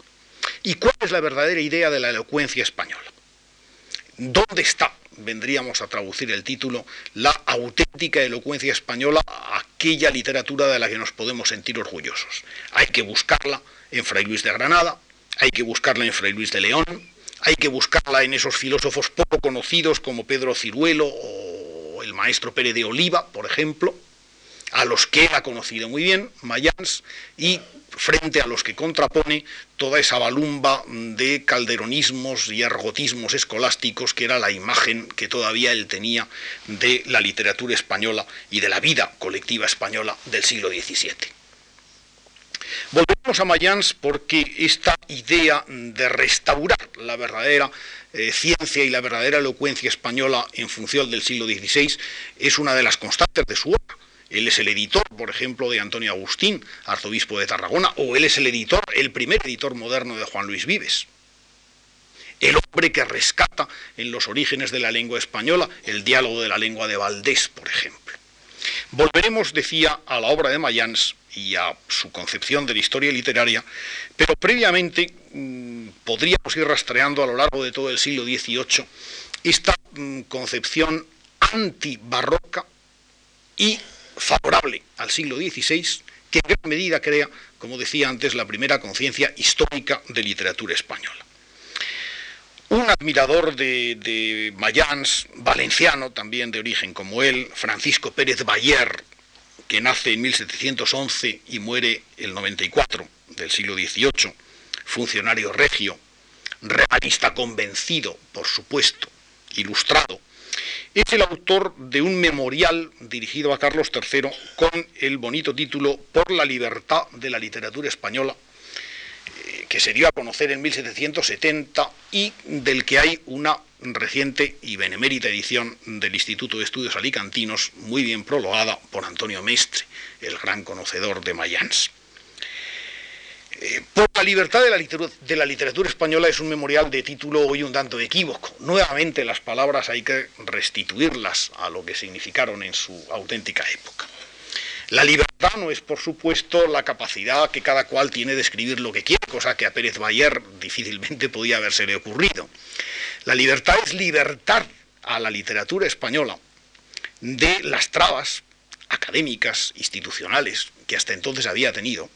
¿Y cuál es la verdadera idea de la elocuencia española? ¿Dónde está, vendríamos a traducir el título, la auténtica elocuencia española, aquella literatura de la que nos podemos sentir orgullosos? Hay que buscarla en Fray Luis de Granada, hay que buscarla en Fray Luis de León, hay que buscarla en esos filósofos poco conocidos como Pedro Ciruelo o el maestro Pérez de Oliva, por ejemplo, a los que ha conocido muy bien, Mayans, y frente a los que contrapone toda esa balumba de calderonismos y argotismos escolásticos que era la imagen que todavía él tenía de la literatura española y de la vida colectiva española del siglo XVII. Volvemos a Mayans porque esta idea de restaurar la verdadera eh, ciencia y la verdadera elocuencia española en función del siglo XVI es una de las constantes de su obra. Él es el editor, por ejemplo, de Antonio Agustín, arzobispo de Tarragona, o él es el editor, el primer editor moderno de Juan Luis Vives. El hombre que rescata en los orígenes de la lengua española el diálogo de la lengua de Valdés, por ejemplo. Volveremos, decía, a la obra de Mayans y a su concepción de la historia literaria, pero previamente mm, podríamos ir rastreando a lo largo de todo el siglo XVIII esta mm, concepción antibarroca y favorable al siglo XVI, que en gran medida crea, como decía antes, la primera conciencia histórica de literatura española. Un admirador de, de, Mayans, valenciano también de origen como él, Francisco Pérez Bayer, que nace en 1711 y muere el 94 del siglo XVIII, funcionario regio, realista convencido, por supuesto, ilustrado, es el autor de un memorial dirigido a Carlos III con el bonito título Por la libertad de la literatura española, eh, que se dio a conocer en 1770 y del que hay una reciente y benemérita edición del Instituto de Estudios Alicantinos, muy bien prologada por Antonio Mestre, el gran conocedor de Mayans. Eh, por la libertad de la, literatura, española es un memorial de título hoy un tanto equívoco. Nuevamente las palabras hay que restituirlas a lo que significaron en su auténtica época. La libertad no es, por supuesto, la capacidad que cada cual tiene de escribir lo que quiere, cosa que a Pérez Bayer difícilmente podía habérsele ocurrido. La libertad es libertar a la literatura española de las trabas académicas, institucionales, que hasta entonces había tenido,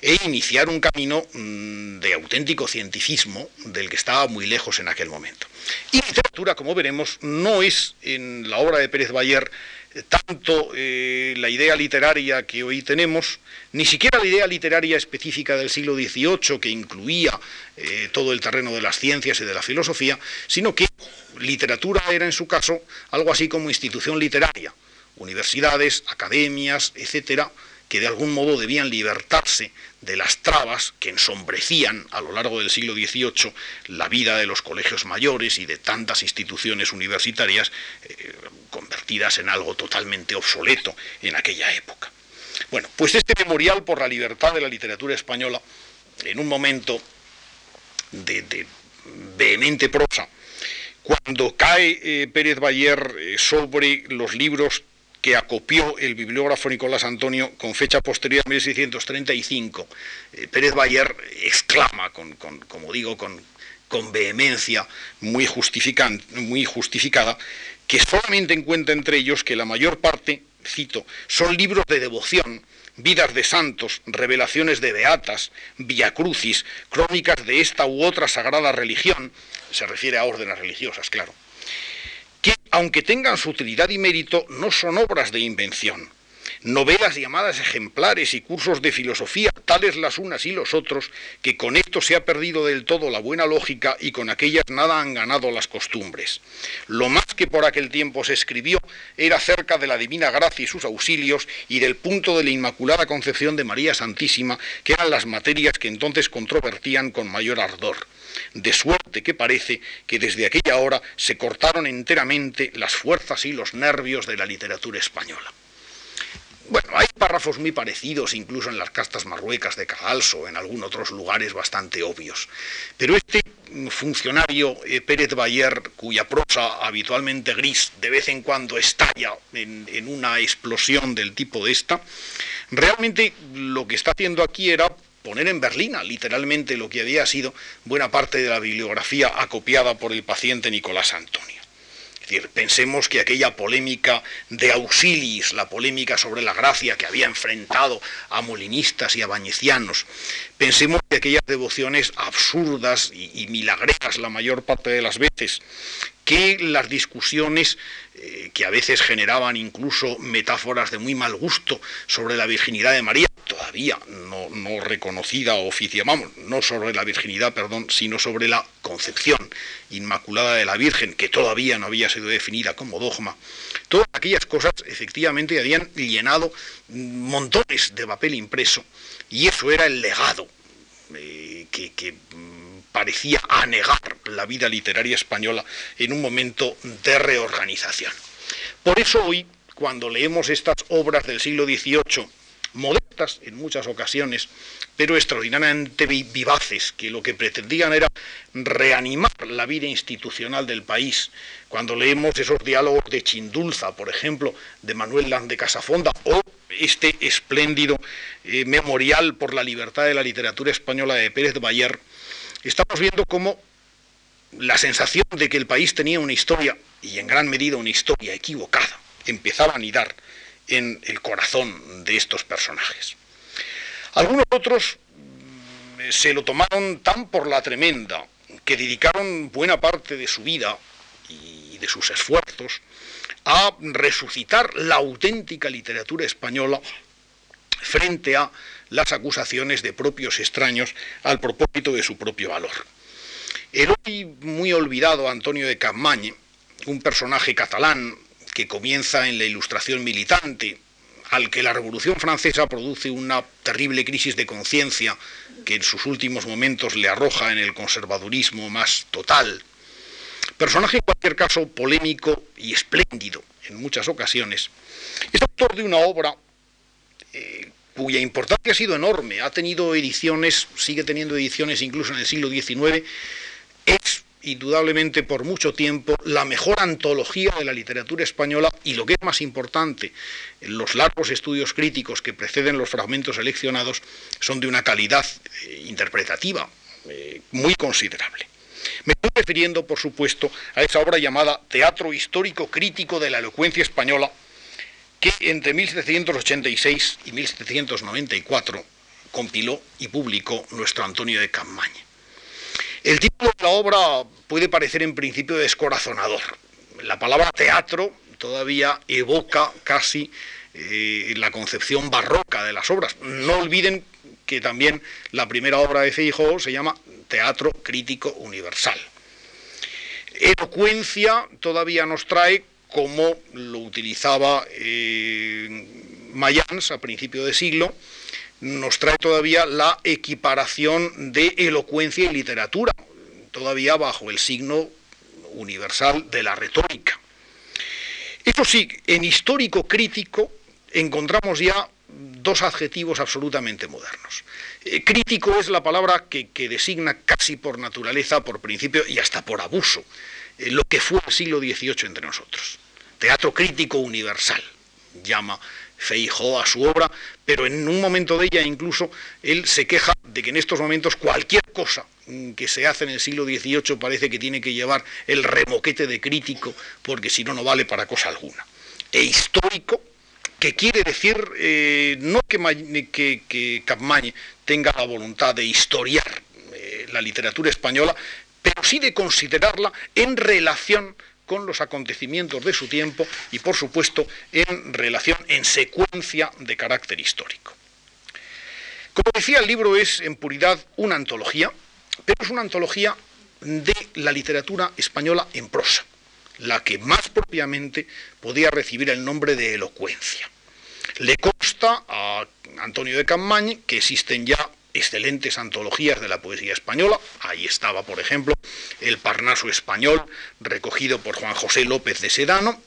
e iniciar un camino mm, de auténtico cientificismo del que estaba muy lejos en aquel momento. Y literatura, como veremos, no es en la obra de Pérez Bayer eh, tanto eh, la idea literaria que hoy tenemos, ni siquiera la idea literaria específica del siglo XVIII que incluía eh, todo el terreno de las ciencias y de la filosofía, sino que literatura era en su caso algo así como institución literaria, universidades, academias, etcétera, que de algún modo debían libertarse de las trabas que ensombrecían a lo largo del siglo XVIII la vida de los colegios mayores y de tantas instituciones universitarias eh, convertidas en algo totalmente obsoleto en aquella época. Bueno, pues este memorial por la libertad de la literatura española, en un momento de, vehemente prosa, cuando cae eh, Pérez Bayer eh, sobre los libros que acopió el bibliógrafo Nicolás Antonio con fecha posterior a 1635, eh, Pérez Bayer exclama, con, como digo, con, con vehemencia muy, muy justificada, que solamente encuentra entre ellos que la mayor parte, cito, son libros de devoción, vidas de santos, revelaciones de beatas, viacrucis, crónicas de esta u otra sagrada religión, se refiere a órdenes religiosas, claro que, aunque tengan su utilidad y mérito, no son obras de invención. Novelas llamadas ejemplares y cursos de filosofía, tales las unas y los otros, que con esto se ha perdido del todo la buena lógica y con aquellas nada han ganado las costumbres. Lo más que por aquel tiempo se escribió era acerca de la divina gracia y sus auxilios y del punto de la Inmaculada Concepción de María Santísima, que eran las materias que entonces controvertían con mayor ardor de suerte que parece que desde aquella hora se cortaron enteramente las fuerzas y los nervios de la literatura española. Bueno, hay párrafos muy parecidos incluso en las castas marruecas de Cagalso, en algunos otros lugares bastante obvios. Pero este funcionario eh, Pérez Bayer, cuya prosa habitualmente gris de vez en cuando estalla en una explosión del tipo de esta, realmente lo que está haciendo aquí era poner en berlina literalmente lo que había sido buena parte de la bibliografía acopiada por el paciente Nicolás Antonio. Es decir, pensemos que aquella polémica de Auxilis, la polémica sobre la gracia que había enfrentado a molinistas y a bañecianos, pensemos que aquellas devociones absurdas y, y milagreras la mayor parte de las veces, que las discusiones eh, que a veces generaban incluso metáforas de muy mal gusto sobre la virginidad de María, todavía no, reconocida oficialmente, vamos, no sobre la virginidad, perdón, sino sobre la concepción inmaculada de la Virgen, que todavía no había sido definida como dogma. Todas aquellas cosas efectivamente habían llenado montones de papel impreso y eso era el legado eh, que mm, parecía anegar la vida literaria española en un momento de reorganización. Por eso hoy, cuando leemos estas obras del siglo XVIII, modestas en muchas ocasiones, pero extraordinariamente vivaces, que lo que pretendían era reanimar la vida institucional del país. Cuando leemos esos diálogos de Chindulza, por ejemplo, de Manuel Land de Casafonda, o este espléndido eh, memorial por la libertad de la literatura española de Pérez de Bayer, estamos viendo cómo la sensación de que el país tenía una historia, y en gran medida una historia equivocada, empezaba a anidar en el corazón de estos personajes. Algunos otros mm, se lo tomaron tan por la tremenda que dedicaron buena parte de su vida y de sus esfuerzos a resucitar la auténtica literatura española frente a las acusaciones de propios extraños al propósito de su propio valor. El hoy muy olvidado Antonio de Capmany, un personaje catalán que comienza en la ilustración militante, al que la Revolución Francesa produce una terrible crisis de conciencia que en sus últimos momentos le arroja en el conservadurismo más total. Personaje en cualquier caso polémico y espléndido en muchas ocasiones. Es autor de una obra eh, cuya importancia ha sido enorme. Ha tenido ediciones, sigue teniendo ediciones incluso en el siglo XIX. Es indudablemente por mucho tiempo la mejor antología de la literatura española y lo que es más importante, los largos estudios críticos que preceden los fragmentos seleccionados son de una calidad eh, interpretativa eh, muy considerable. Me estoy refiriendo, por supuesto, a esa obra llamada Teatro Histórico Crítico de la Elocuencia Española, que entre 1786 y 1794 compiló y publicó nuestro Antonio de Campaña. El título de la obra puede parecer en principio descorazonador. La palabra teatro todavía evoca casi eh, la concepción barroca de las obras. No olviden que también la primera obra de Feijóo se llama Teatro Crítico Universal. Elocuencia todavía nos trae como lo utilizaba eh, Mayans a principio de siglo, nos trae todavía la equiparación de elocuencia y literatura, todavía bajo el signo universal de la retórica. Eso sí, en histórico crítico encontramos ya dos adjetivos absolutamente modernos. Eh, crítico es la palabra que, designa casi por naturaleza, por principio y hasta por abuso, eh, lo que fue el siglo XVIII entre nosotros. Teatro crítico universal, llama Feijó a su obra, pero en un momento de ella incluso él se queja de que en estos momentos cualquier cosa que se hace en el siglo XVIII parece que tiene que llevar el remoquete de crítico, porque si no, no vale para cosa alguna. E histórico, que quiere decir eh, no que, que, tenga la voluntad de historiar eh, la literatura española, pero sí de considerarla en relación con los acontecimientos de su tiempo y, por supuesto, en relación, en secuencia de carácter histórico. Como decía, el libro es en puridad una antología, pero es una antología de la literatura española en prosa, la que más propiamente podía recibir el nombre de elocuencia. Le consta a Antonio de Campaña que existen ya excelentes antologías de la poesía española. Ahí estaba, por ejemplo, El Parnaso Español, recogido por Juan José López de Sedano.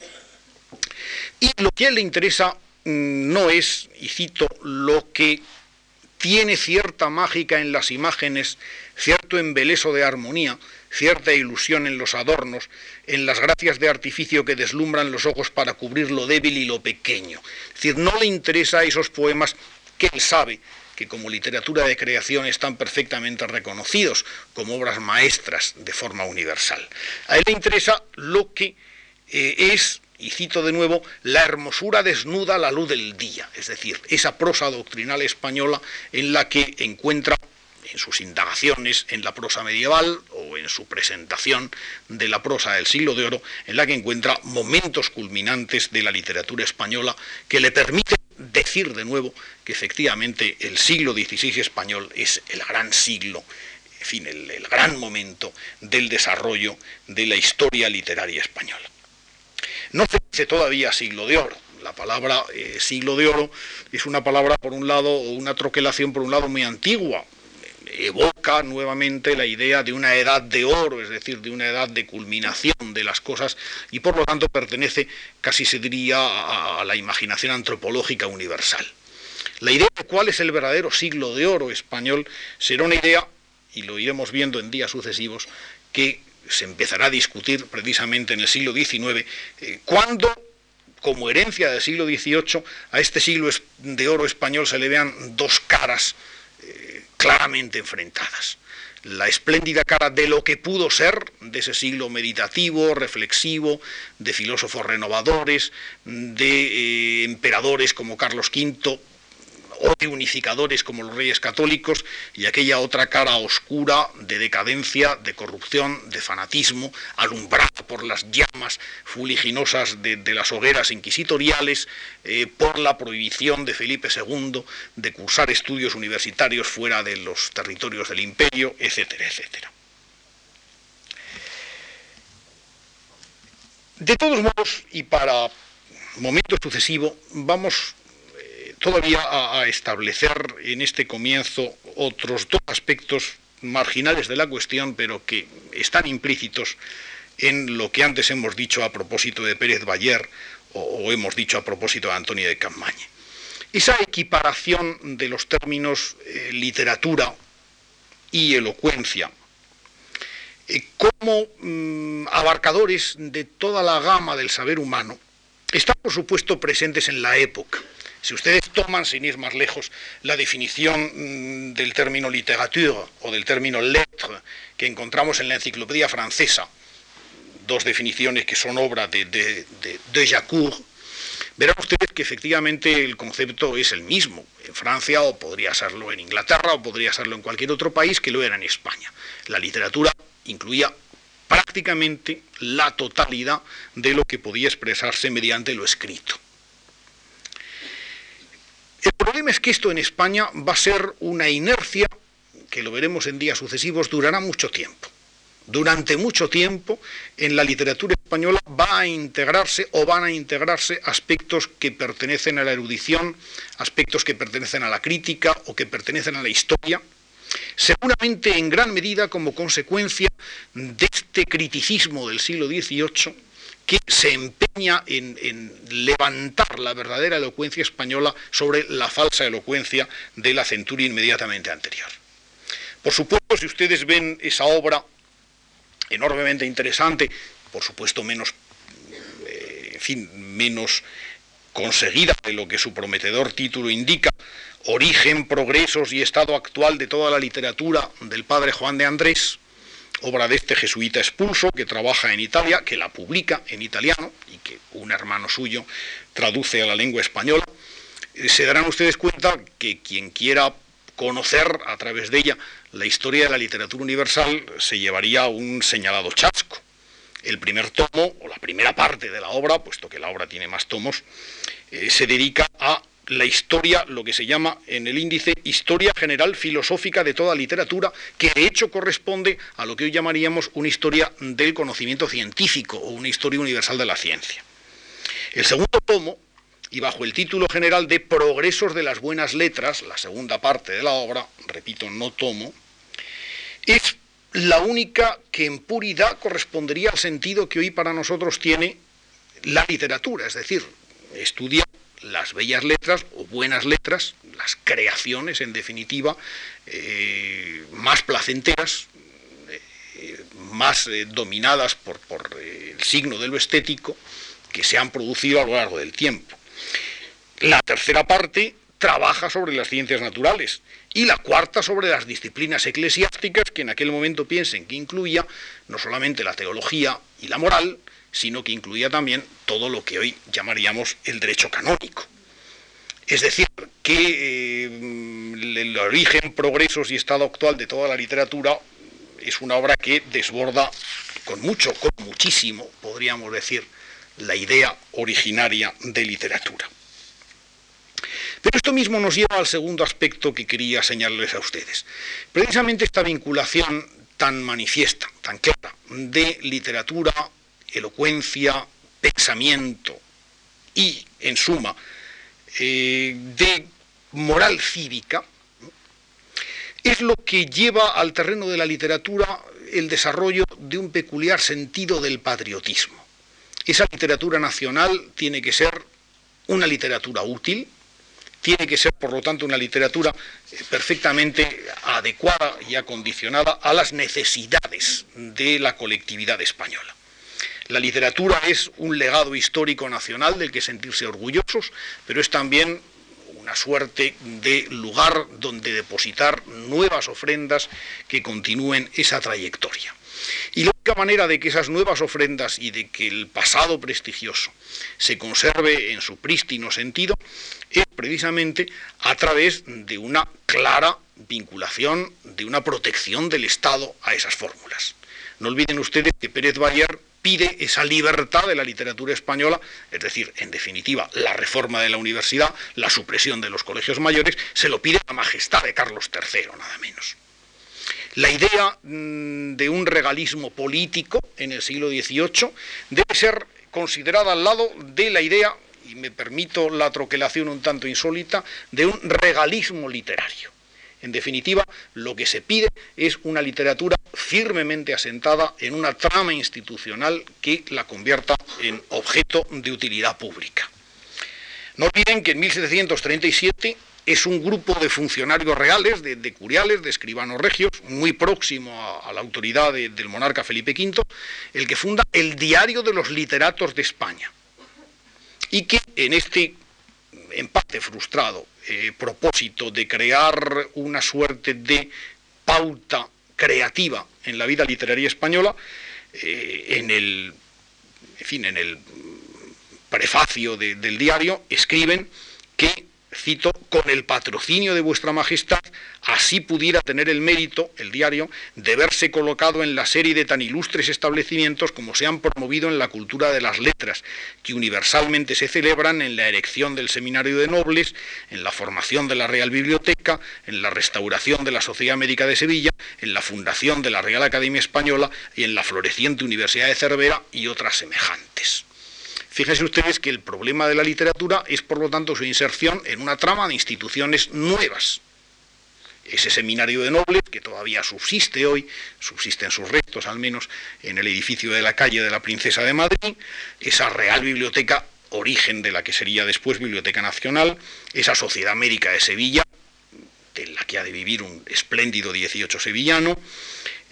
Y lo que a él le interesa mm, no es, y cito, lo que tiene cierta mágica en las imágenes, cierto embeleso de armonía, cierta ilusión en los adornos, en las gracias de artificio que deslumbran los ojos para cubrir lo débil y lo pequeño. Es decir, no le interesa esos poemas que él sabe que como literatura de creación están perfectamente reconocidos como obras maestras de forma universal. A él le interesa lo que eh, es, y cito de nuevo, la hermosura desnuda a la luz del día, es decir, esa prosa doctrinal española en la que encuentra en sus indagaciones en la prosa medieval o en su presentación de la prosa del siglo de oro, en la que encuentra momentos culminantes de la literatura española que le permiten decir de nuevo que efectivamente el siglo XVI español es el gran siglo, en fin, el, gran momento del desarrollo de la historia literaria española. No se dice todavía siglo de oro. La palabra eh, siglo de oro es una palabra, por un lado, o una troquelación, por un lado, muy antigua, evoca nuevamente la idea de una edad de oro, es decir, de una edad de culminación de las cosas, y por lo tanto pertenece, casi se diría, a, la imaginación antropológica universal. La idea de cuál es el verdadero siglo de oro español será una idea, y lo iremos viendo en días sucesivos, que se empezará a discutir precisamente en el siglo XIX, eh, cuando como herencia del siglo XVIII, a este siglo de oro español se le vean dos caras claramente enfrentadas. La espléndida cara de lo que pudo ser, de ese siglo meditativo, reflexivo, de filósofos renovadores, de eh, emperadores como Carlos V, o unificadores como los reyes católicos, y aquella otra cara oscura de decadencia, de corrupción, de fanatismo, alumbrada por las llamas fuliginosas de, las hogueras inquisitoriales, eh, por la prohibición de Felipe II de cursar estudios universitarios fuera de los territorios del imperio, etcétera, etcétera. De todos modos, y para momento sucesivo, vamos todavía a, establecer en este comienzo otros dos aspectos marginales de la cuestión, pero que están implícitos en lo que antes hemos dicho a propósito de Pérez Bayer o, hemos dicho a propósito de Antonio de Campaña. Esa equiparación de los términos eh, literatura y elocuencia eh, como mm, abarcadores de toda la gama del saber humano están por supuesto presentes en la época si ustedes toman, sin ir más lejos, la definición mm, del término literature o del término lettre que encontramos en la enciclopedia francesa, dos definiciones que son obra de, de, de, Jacour, verán ustedes que efectivamente el concepto es el mismo en Francia o podría serlo en Inglaterra o podría serlo en cualquier otro país que lo era en España. La literatura incluía prácticamente la totalidad de lo que podía expresarse mediante lo escrito. El problema es que esto en España va a ser una inercia que lo veremos en días sucesivos, durará mucho tiempo. Durante mucho tiempo en la literatura española va a integrarse o van a integrarse aspectos que pertenecen a la erudición, aspectos que pertenecen a la crítica o que pertenecen a la historia, seguramente en gran medida como consecuencia de este criticismo del siglo XVIII que se empeña en, levantar la verdadera elocuencia española sobre la falsa elocuencia de la centuria inmediatamente anterior. Por supuesto, si ustedes ven esa obra enormemente interesante, por supuesto menos, eh, en fin, menos conseguida de lo que su prometedor título indica, Origen, Progresos y Estado Actual de toda la literatura del padre Juan de Andrés, obra de este jesuita expulso que trabaja en Italia, que la publica en italiano y que un hermano suyo traduce a la lengua española, eh, se darán ustedes cuenta que quien quiera conocer a través de ella la historia de la literatura universal se llevaría un señalado chasco. El primer tomo, o la primera parte de la obra, puesto que la obra tiene más tomos, eh, se dedica a la historia, lo que se llama en el índice Historia General Filosófica de toda literatura, que de hecho corresponde a lo que hoy llamaríamos una historia del conocimiento científico o una historia universal de la ciencia. El segundo tomo, y bajo el título general de Progresos de las Buenas Letras, la segunda parte de la obra, repito, no tomo, es la única que en puridad correspondería al sentido que hoy para nosotros tiene la literatura, es decir, estudia las bellas letras o buenas letras, las creaciones en definitiva, eh, más placenteras, eh, más eh, dominadas por, por el signo de lo estético, que se han producido a lo largo del tiempo. La tercera parte trabaja sobre las ciencias naturales y la cuarta sobre las disciplinas eclesiásticas que en aquel momento piensen que incluía no solamente la teología y la moral, sino que incluía también todo lo que hoy llamaríamos el derecho canónico. Es decir, que eh, el origen, progresos y estado actual de toda la literatura es una obra que desborda con mucho, con muchísimo, podríamos decir, la idea originaria de literatura. Pero esto mismo nos lleva al segundo aspecto que quería señalarles a ustedes. Precisamente esta vinculación tan manifiesta, tan clara, de literatura elocuencia, pensamiento y, en suma, eh, de moral cívica, es lo que lleva al terreno de la literatura el desarrollo de un peculiar sentido del patriotismo. Esa literatura nacional tiene que ser una literatura útil, tiene que ser, por lo tanto, una literatura perfectamente adecuada y acondicionada a las necesidades de la colectividad española. La literatura es un legado histórico nacional del que sentirse orgullosos, pero es también una suerte de lugar donde depositar nuevas ofrendas que continúen esa trayectoria. Y la única manera de que esas nuevas ofrendas y de que el pasado prestigioso se conserve en su prístino sentido es precisamente a través de una clara vinculación, de una protección del Estado a esas fórmulas. No olviden ustedes que Pérez Bayer pide esa libertad de la literatura española, es decir, en definitiva, la reforma de la universidad, la supresión de los colegios mayores, se lo pide la majestad de Carlos III, nada menos. La idea mm, de un regalismo político en el siglo XVIII debe ser considerada al lado de la idea, y me permito la troquelación un tanto insólita, de un regalismo literario. En definitiva, lo que se pide es una literatura firmemente asentada en una trama institucional que la convierta en objeto de utilidad pública. No olviden que en 1737 es un grupo de funcionarios reales, de, curiales, de escribanos regios, muy próximo a, la autoridad del monarca Felipe V, el que funda el Diario de los Literatos de España. Y que en este, en parte frustrado, eh, propósito de crear una suerte de pauta creativa en la vida literaria española, eh, en el, en fin, en el prefacio del diario escriben que cito, con el patrocinio de vuestra majestad, así pudiera tener el mérito, el diario, de verse colocado en la serie de tan ilustres establecimientos como se han promovido en la cultura de las letras, que universalmente se celebran en la erección del Seminario de Nobles, en la formación de la Real Biblioteca, en la restauración de la Sociedad Médica de Sevilla, en la fundación de la Real Academia Española y en la floreciente Universidad de Cervera y otras semejantes. Fíjense ustedes que el problema de la literatura es, por lo tanto, su inserción en una trama de instituciones nuevas. Ese seminario de nobles, que todavía subsiste hoy, subsisten sus restos al menos en el edificio de la calle de la Princesa de Madrid, esa Real Biblioteca, origen de la que sería después Biblioteca Nacional, esa Sociedad Médica de Sevilla, de la que ha de vivir un espléndido 18 sevillano,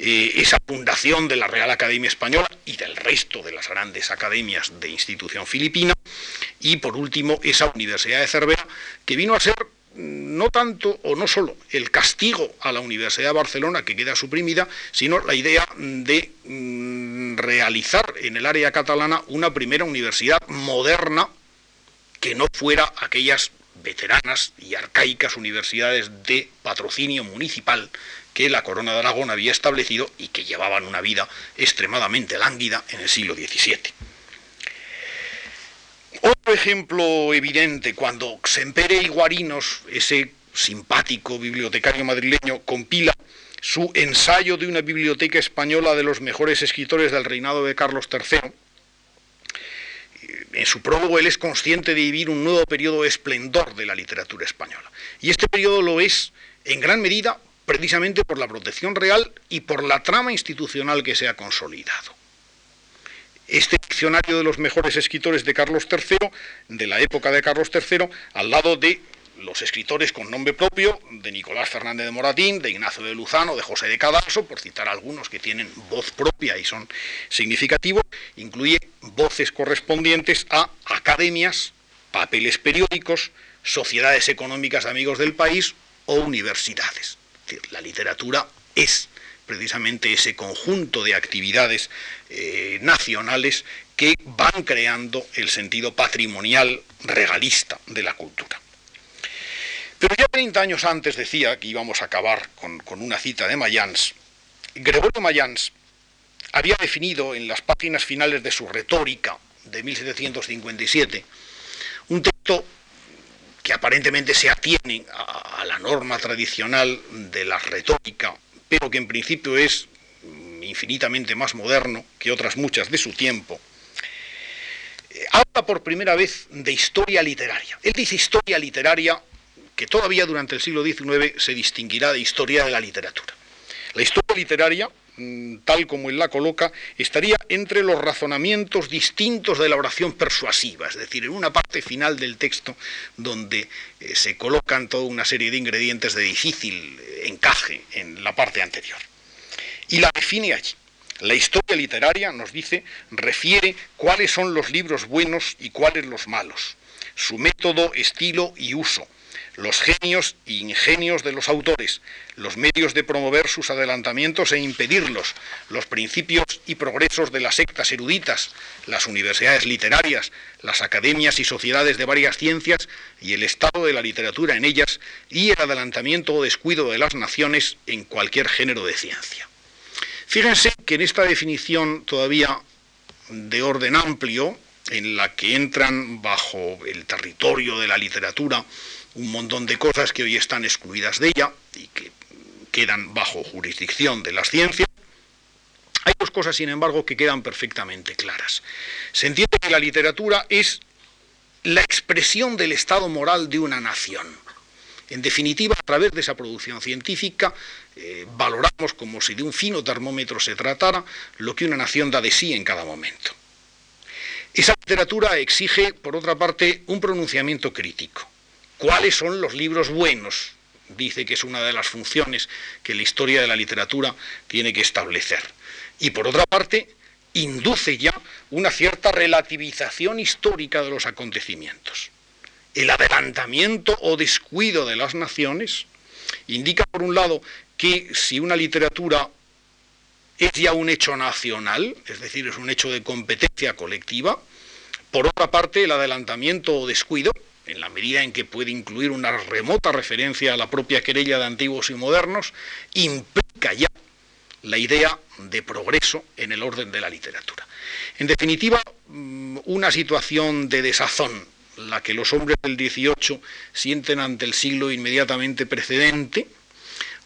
eh, esa fundación de la Real Academia Española y del resto de las grandes academias de institución filipina, y por último esa Universidad de Cervera, que vino a ser mm, no tanto o no solo el castigo a la Universidad de Barcelona que queda suprimida, sino la idea de mm, realizar en el área catalana una primera universidad moderna que no fuera aquellas veteranas y arcaicas universidades de patrocinio municipal que la Corona de Aragón había establecido y que llevaban una vida extremadamente lánguida en el siglo XVII. Otro ejemplo evidente, cuando Sempere y Guarinos, ese simpático bibliotecario madrileño, compila su ensayo de una biblioteca española de los mejores escritores del reinado de Carlos III, en su prólogo él es consciente de vivir un nuevo periodo de esplendor de la literatura española. Y este periodo lo es en gran medida precisamente por la protección real y por la trama institucional que se ha consolidado. Este diccionario de los mejores escritores de Carlos III, de la época de Carlos III, al lado de los escritores con nombre propio, de Nicolás Fernández de Moratín, de Ignacio de Luzano, de José de Cadalso, por citar algunos que tienen voz propia y son significativos, incluye voces correspondientes a academias, papeles periódicos, sociedades económicas amigos del país o universidades la literatura es precisamente ese conjunto de actividades eh, nacionales que van creando el sentido patrimonial regalista de la cultura. Pero ya 30 años antes decía que íbamos a acabar con, con una cita de Mayans. Gregorio Mayans había definido en las páginas finales de su retórica de 1757 un texto que aparentemente se atienen a, la norma tradicional de la retórica, pero que en principio es infinitamente más moderno que otras muchas de su tiempo, eh, habla por primera vez de historia literaria. Él dice historia literaria que todavía durante el siglo XIX se distinguirá de historia de la literatura. La historia literaria Mm, tal como él la coloca, estaría entre los razonamientos distintos de la oración persuasiva, es decir, en una parte final del texto donde eh, se colocan toda una serie de ingredientes de difícil eh, encaje en la parte anterior. Y la define allí. La historia literaria, nos dice, refiere cuáles son los libros buenos y cuáles los malos, su método, estilo y uso, los genios e ingenios de los autores, los medios de promover sus adelantamientos e impedirlos, los principios y progresos de las sectas eruditas, las universidades literarias, las academias y sociedades de varias ciencias y el estado de la literatura en ellas y el adelantamiento o descuido de las naciones en cualquier género de ciencia. Fíjense que en esta definición todavía de orden amplio, en la que entran bajo el territorio de la literatura un montón de cosas que hoy están excluidas de ella y que quedan bajo jurisdicción de las ciencias. Hay dos cosas, sin embargo, que quedan perfectamente claras. Se entiende que la literatura es la expresión del estado moral de una nación. En definitiva, a través de esa producción científica, eh, valoramos como si de un fino termómetro se tratara lo que una nación da de sí en cada momento. Esa literatura exige, por otra parte, un pronunciamiento crítico cuáles son los libros buenos. Dice que es una de las funciones que la historia de la literatura tiene que establecer. Y por otra parte, induce ya una cierta relativización histórica de los acontecimientos. El adelantamiento o descuido de las naciones indica, por un lado, que si una literatura es ya un hecho nacional, es decir, es un hecho de competencia colectiva, por otra parte, el adelantamiento o descuido en la medida en que puede incluir una remota referencia a la propia querella de antiguos y modernos, implica ya la idea de progreso en el orden de la literatura. En definitiva, mm, una situación de desazón, la que los hombres del XVIII sienten ante el siglo inmediatamente precedente,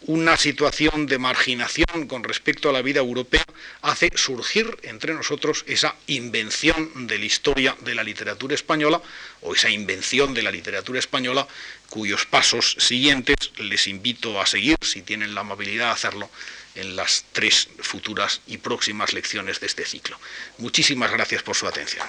una situación de marginación con respecto a la vida europea hace surgir entre nosotros esa invención de la historia de la literatura española o esa invención de la literatura española cuyos pasos siguientes les invito a seguir, si tienen la amabilidad de hacerlo, en las tres futuras y próximas lecciones de este ciclo. Muchísimas gracias por su atención.